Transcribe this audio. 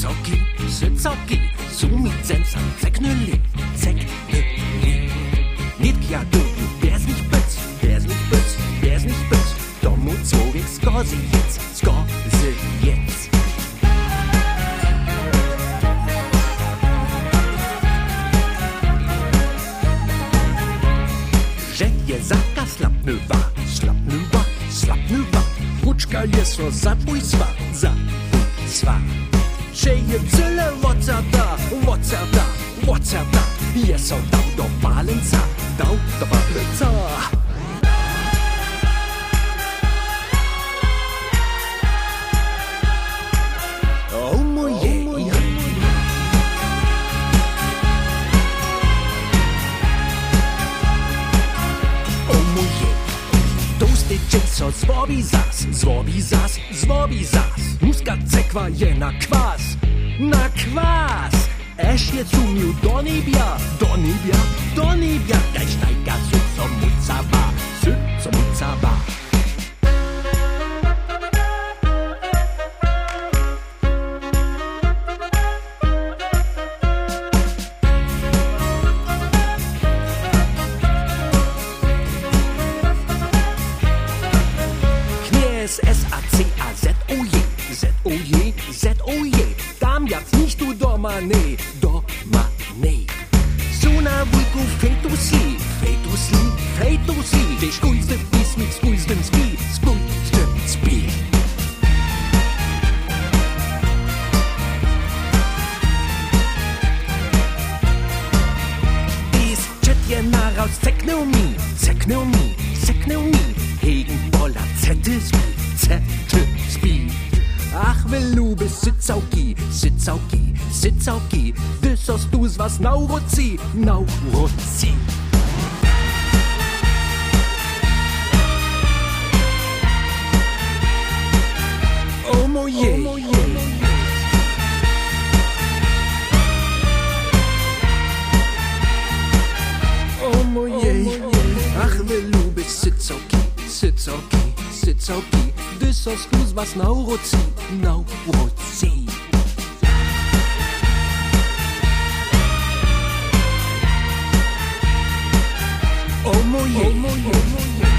sycoki, sycoki, sumicenca, ceknuli, ceknuli. Nitka dubu, bez nich byc, bez nich byc, bez nich byc, domu człowiek skozy jedz, skozy jedz. Że je zaka slapnęła, slapnęła, slapnęła. Huczka jest ro 谁也只能我走的，我走的，我走的，也受到多巴人差。Ciepco złobi zas, złobi zas, złobi zas. Muska cekwa je na kwas, na kwas. Eš je cumil do nebja, do nebja, do nebja Daj Knies S-A-C-A-Z-O-J, Z-O-J, Z-O-J. Tam jak nicht du doma, nee, doma, nee. Suna wujku fejtu sli, fejtu sli, fejtu sli. Ty skujste pismik, skujstem spi, skujstem spi. Dies chet je naraus, zekneu mi, zekneu mi, zekneu mi. Hegen Boller, zette spi, zette spi. Ach, will du bist Sitzauki, Sitzauki, Sitzauki. Das hast du's was Naurozi, Naurozi. Oh moje, oh moje. Oh moje, ach, will du bist Sitzauki, Sitzauki, Sitzauki. Das hast du's was Naurozi, Naurozi. Oh moje, oh moje, oh moje. Oh